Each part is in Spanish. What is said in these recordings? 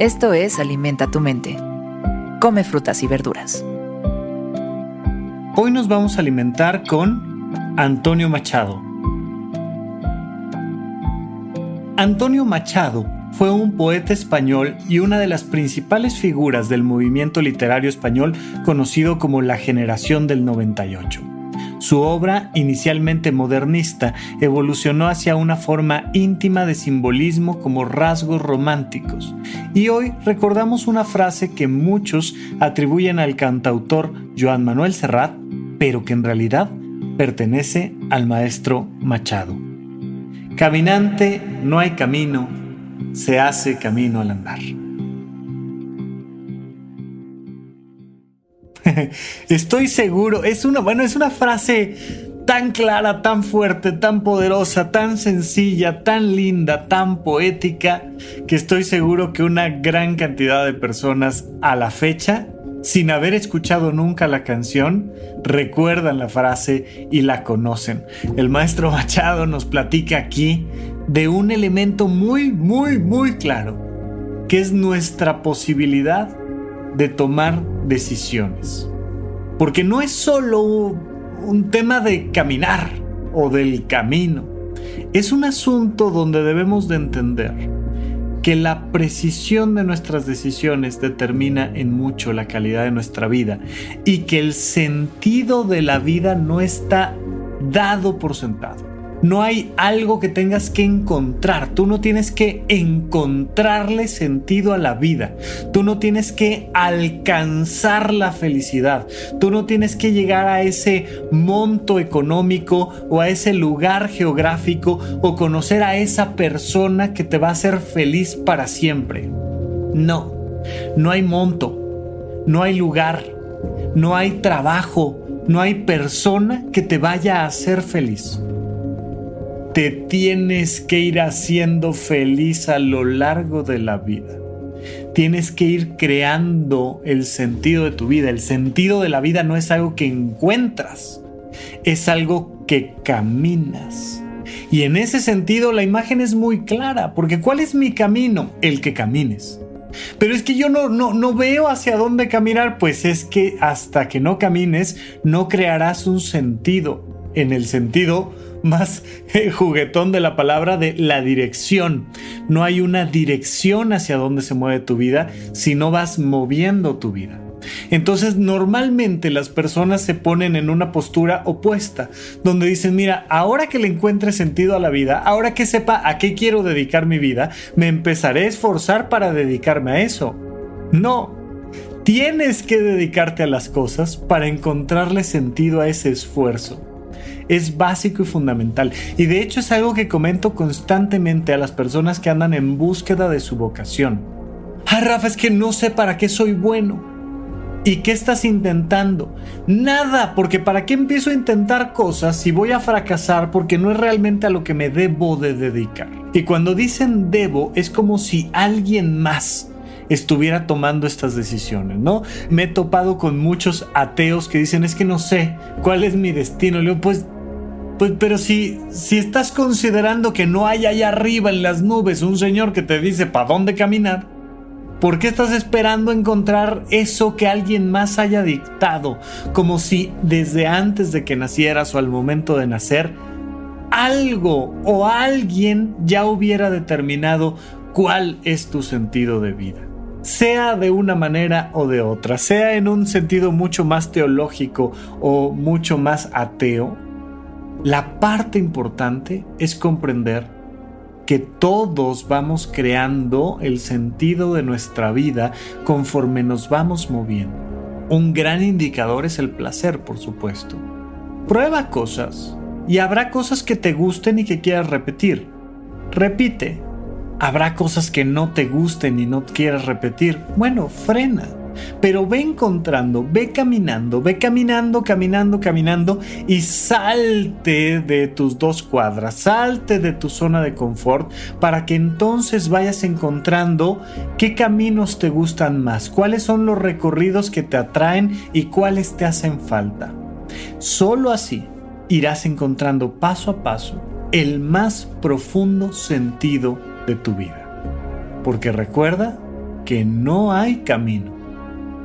Esto es Alimenta tu mente. Come frutas y verduras. Hoy nos vamos a alimentar con Antonio Machado. Antonio Machado fue un poeta español y una de las principales figuras del movimiento literario español conocido como la generación del 98. Su obra, inicialmente modernista, evolucionó hacia una forma íntima de simbolismo como rasgos románticos. Y hoy recordamos una frase que muchos atribuyen al cantautor Joan Manuel Serrat, pero que en realidad pertenece al maestro Machado. Caminante no hay camino, se hace camino al andar. Estoy seguro, es una, bueno, es una frase tan clara, tan fuerte, tan poderosa, tan sencilla, tan linda, tan poética, que estoy seguro que una gran cantidad de personas a la fecha, sin haber escuchado nunca la canción, recuerdan la frase y la conocen. El maestro Machado nos platica aquí de un elemento muy, muy, muy claro, que es nuestra posibilidad de tomar decisiones. Porque no es solo un tema de caminar o del camino. Es un asunto donde debemos de entender que la precisión de nuestras decisiones determina en mucho la calidad de nuestra vida y que el sentido de la vida no está dado por sentado. No hay algo que tengas que encontrar. Tú no tienes que encontrarle sentido a la vida. Tú no tienes que alcanzar la felicidad. Tú no tienes que llegar a ese monto económico o a ese lugar geográfico o conocer a esa persona que te va a hacer feliz para siempre. No, no hay monto, no hay lugar, no hay trabajo, no hay persona que te vaya a hacer feliz te tienes que ir haciendo feliz a lo largo de la vida. Tienes que ir creando el sentido de tu vida. El sentido de la vida no es algo que encuentras, es algo que caminas. Y en ese sentido la imagen es muy clara, porque ¿cuál es mi camino? El que camines. Pero es que yo no, no, no veo hacia dónde caminar, pues es que hasta que no camines no crearás un sentido, en el sentido más eh, juguetón de la palabra de la dirección. No hay una dirección hacia dónde se mueve tu vida si no vas moviendo tu vida. Entonces normalmente las personas se ponen en una postura opuesta, donde dicen, mira, ahora que le encuentre sentido a la vida, ahora que sepa a qué quiero dedicar mi vida, me empezaré a esforzar para dedicarme a eso. No, tienes que dedicarte a las cosas para encontrarle sentido a ese esfuerzo es básico y fundamental. Y de hecho es algo que comento constantemente a las personas que andan en búsqueda de su vocación. Ah, Rafa, es que no sé para qué soy bueno. ¿Y qué estás intentando? Nada, porque ¿para qué empiezo a intentar cosas si voy a fracasar porque no es realmente a lo que me debo de dedicar? Y cuando dicen debo es como si alguien más estuviera tomando estas decisiones, ¿no? Me he topado con muchos ateos que dicen, es que no sé cuál es mi destino. Le pues pues, pero si, si estás considerando que no hay allá arriba en las nubes un señor que te dice para dónde caminar, ¿por qué estás esperando encontrar eso que alguien más haya dictado? Como si desde antes de que nacieras o al momento de nacer, algo o alguien ya hubiera determinado cuál es tu sentido de vida. Sea de una manera o de otra, sea en un sentido mucho más teológico o mucho más ateo, la parte importante es comprender que todos vamos creando el sentido de nuestra vida conforme nos vamos moviendo. Un gran indicador es el placer, por supuesto. Prueba cosas y habrá cosas que te gusten y que quieras repetir. Repite. Habrá cosas que no te gusten y no quieras repetir. Bueno, frena pero ve encontrando, ve caminando, ve caminando, caminando, caminando y salte de tus dos cuadras, salte de tu zona de confort para que entonces vayas encontrando qué caminos te gustan más, cuáles son los recorridos que te atraen y cuáles te hacen falta. Solo así irás encontrando paso a paso el más profundo sentido de tu vida. Porque recuerda que no hay camino,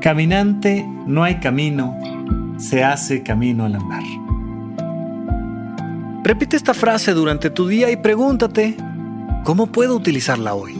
Caminante, no hay camino, se hace camino al andar. Repite esta frase durante tu día y pregúntate, ¿cómo puedo utilizarla hoy?